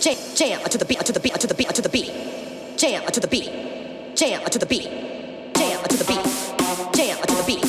Jam, jam to the beat, to the beat, to the beat, to the beat. Jam to the beat. Jam to the beat. Jam to the beat. Jam to the beat.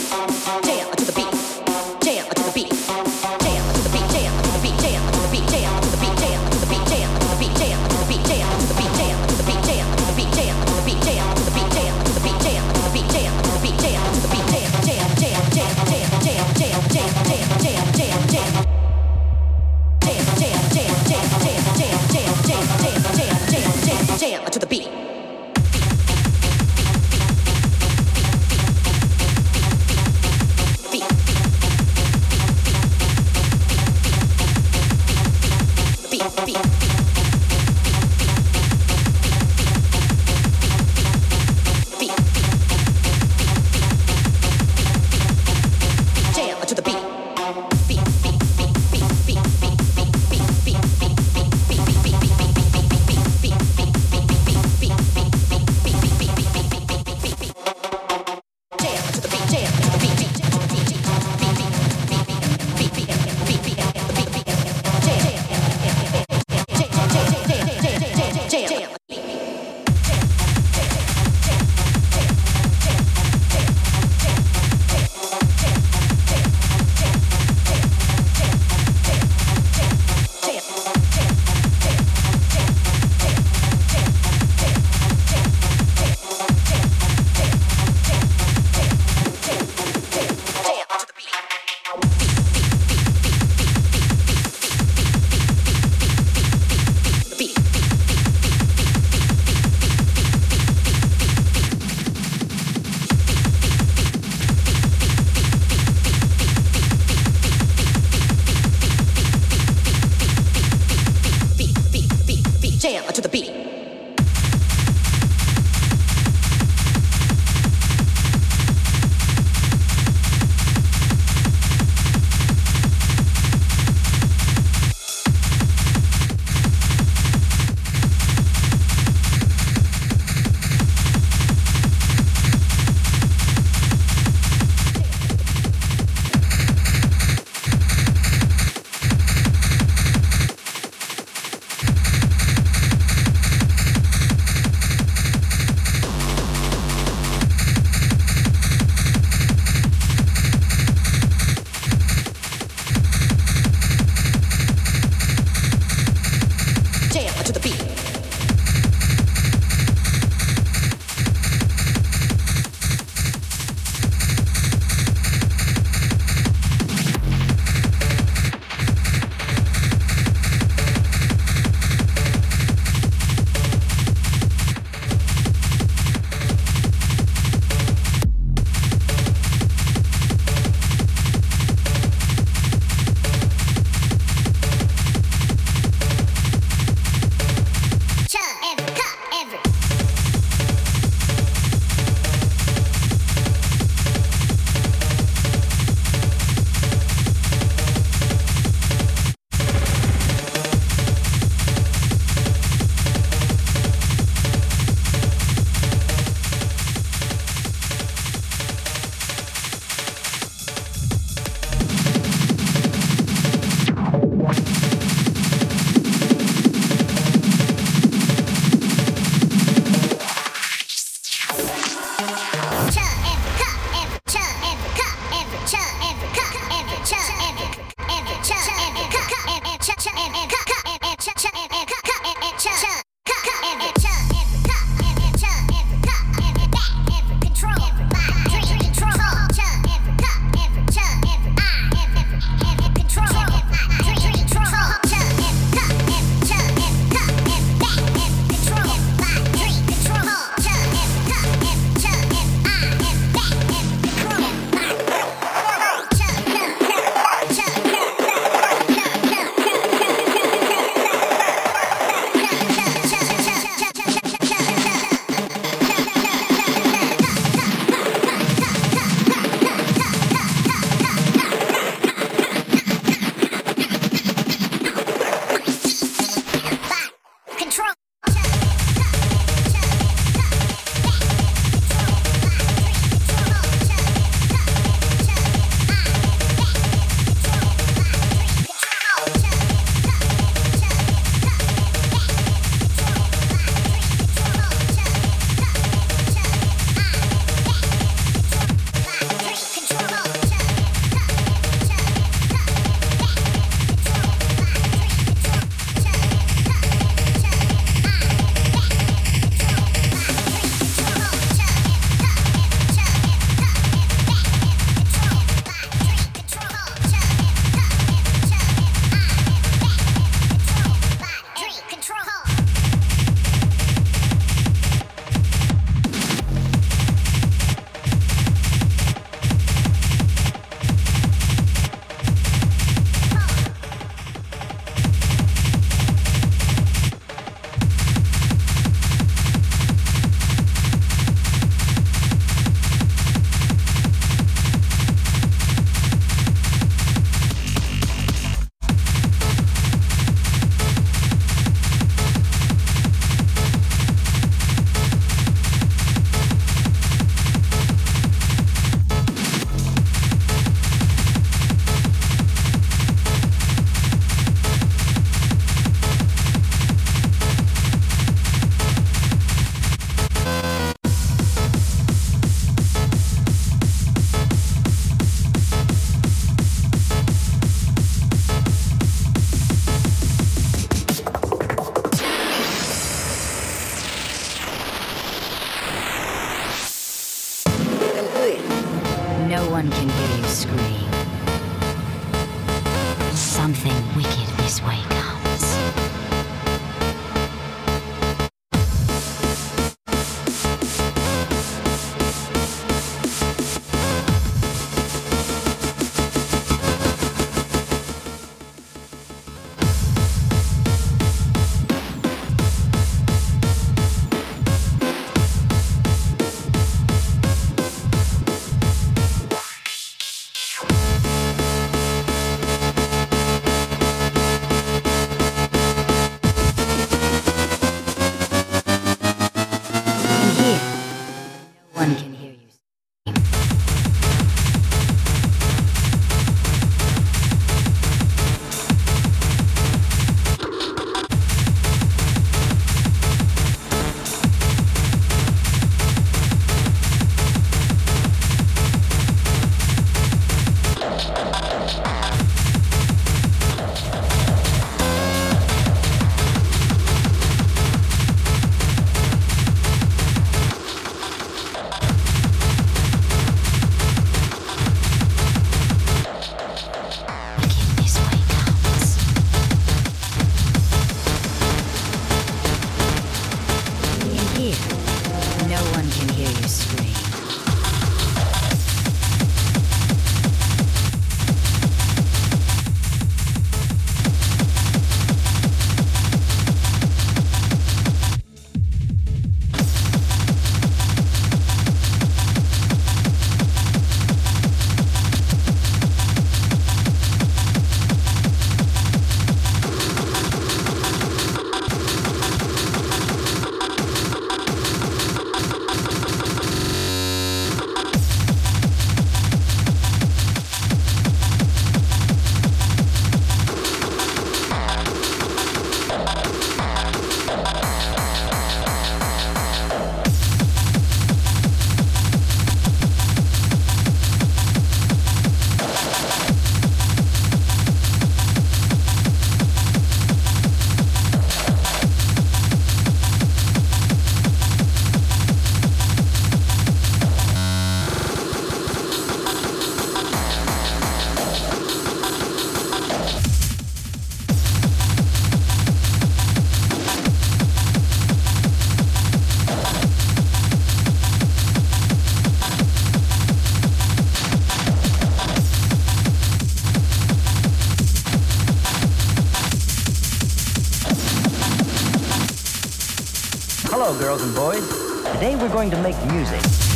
Hello, girls and boys. Today we're going to make music.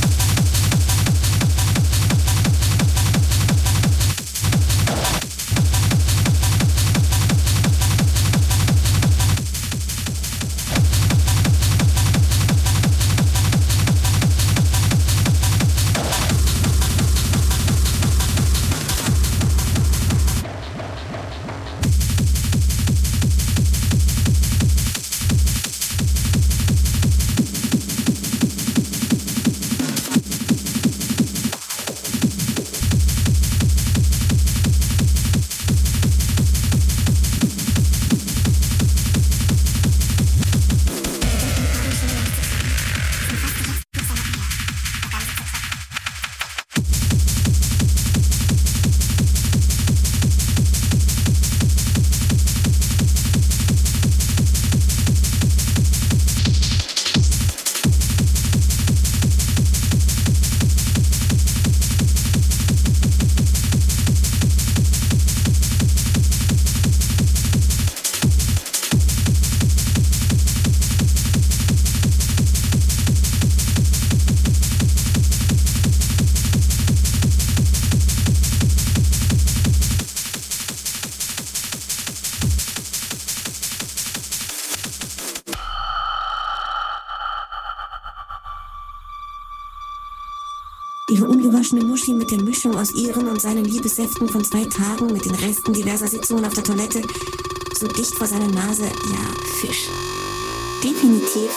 Mischung aus ihren und seinen Liebessäften von zwei Tagen mit den Resten diverser Sitzungen auf der Toilette so dicht vor seiner Nase. Ja, Fisch. Definitiv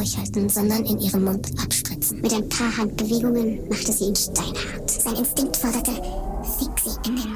durchhalten, sondern in ihren Mund abspritzen. Mit ein paar Handbewegungen machte sie ihn steinhart. Sein Instinkt forderte, fick sie in den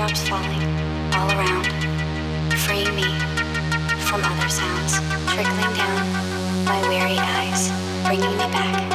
raindrops falling all around, freeing me from other sounds, trickling down my weary eyes, bringing me back.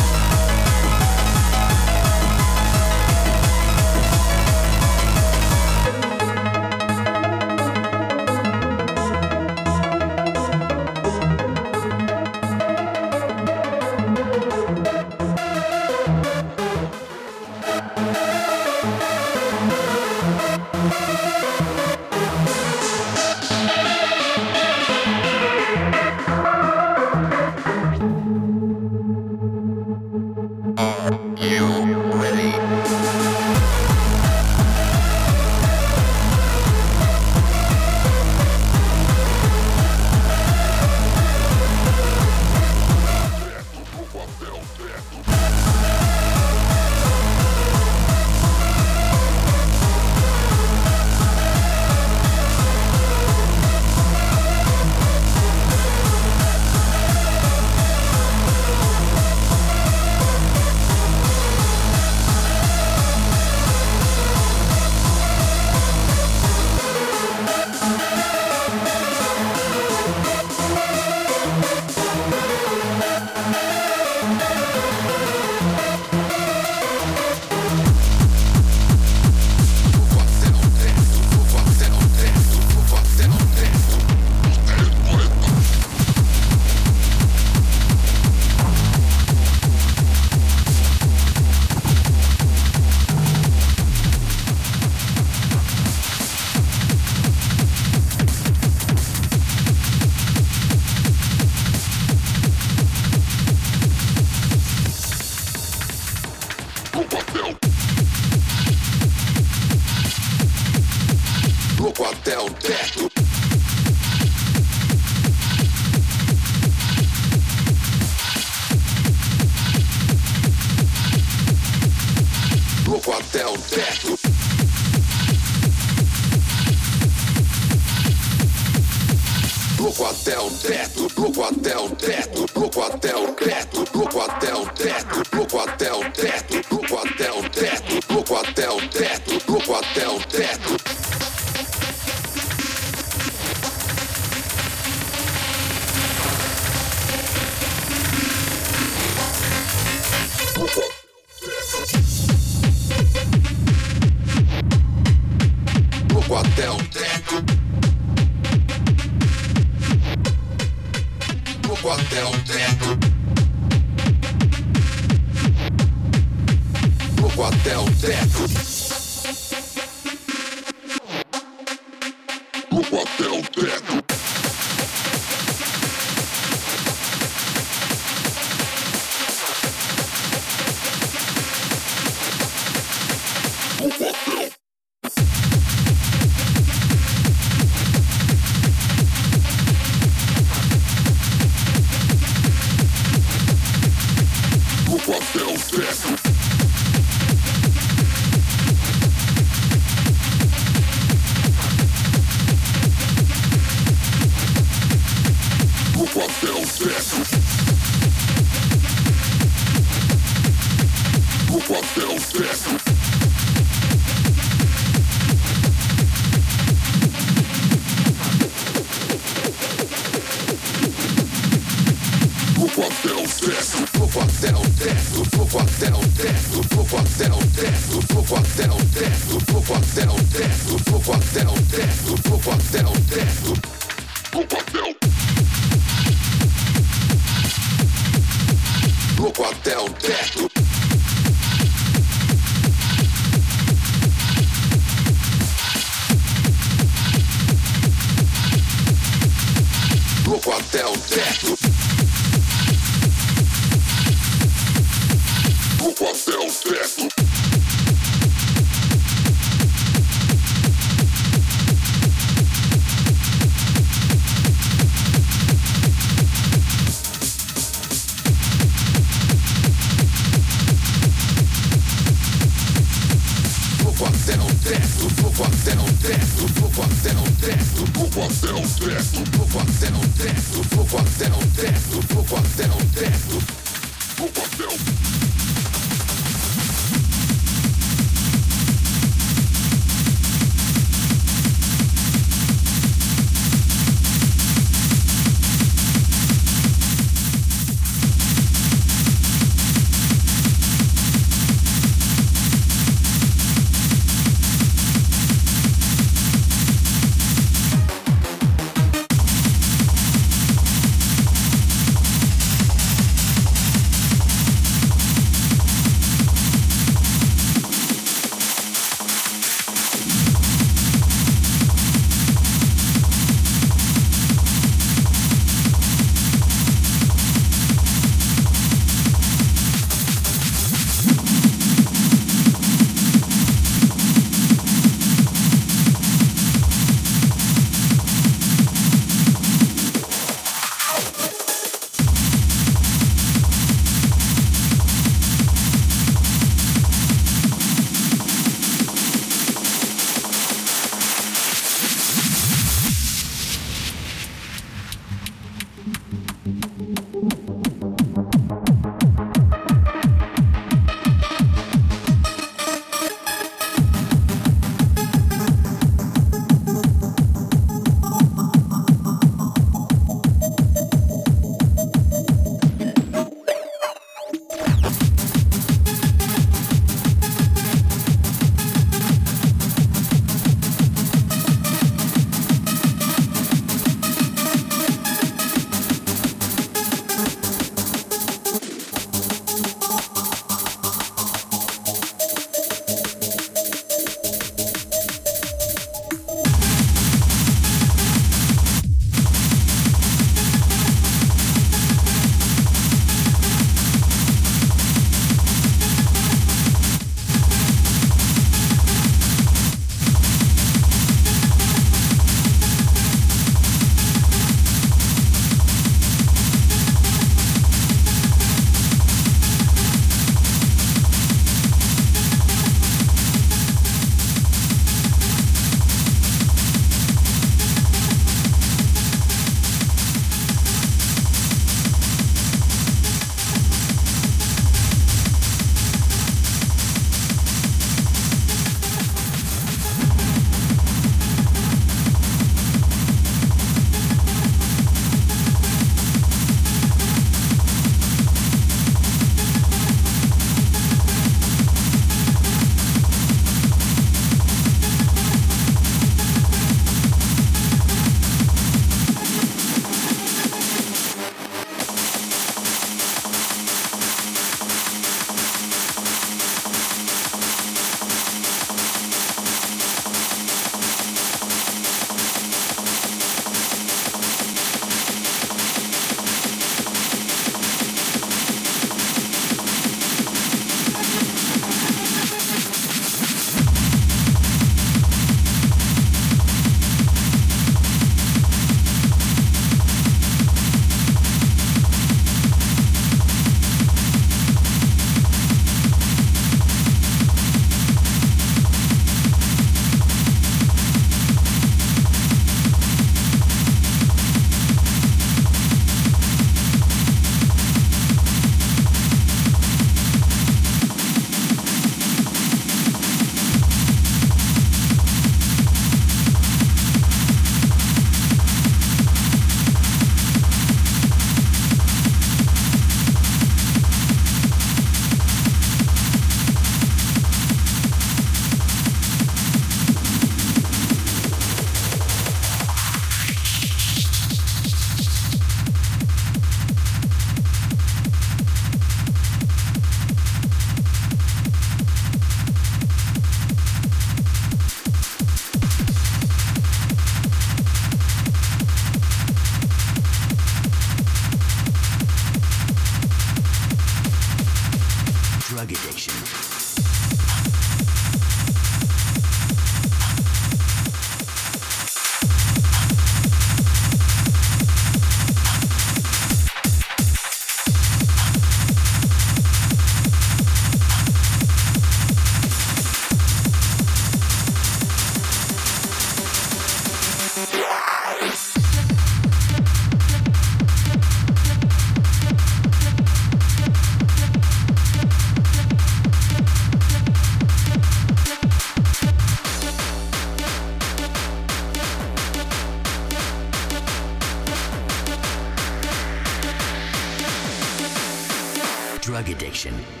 Addiction.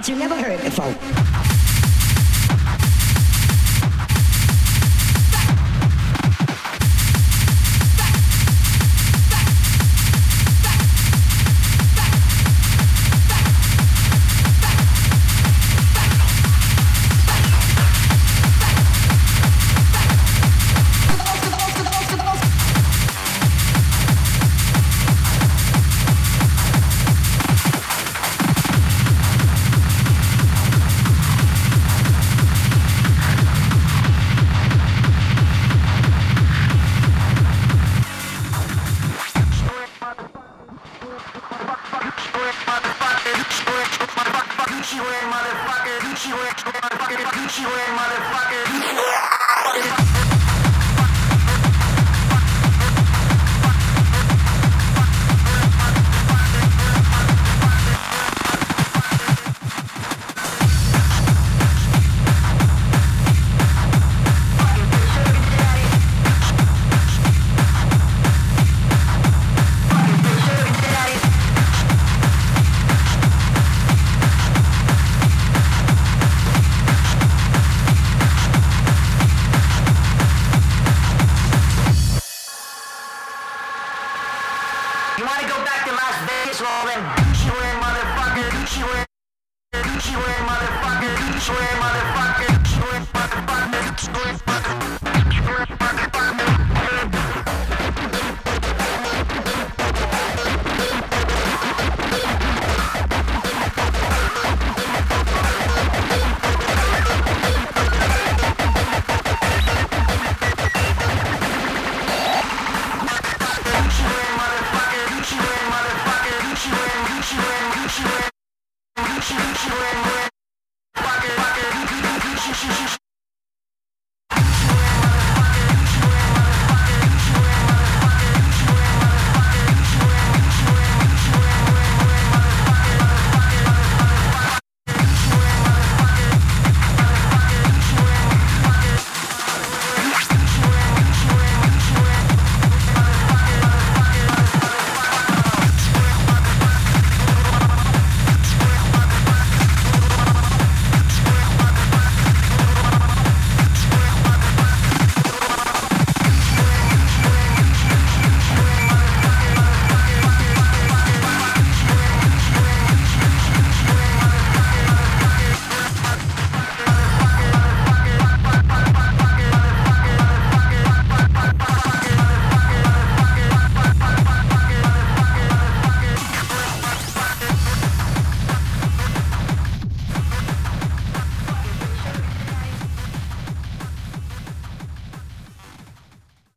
But you never heard before.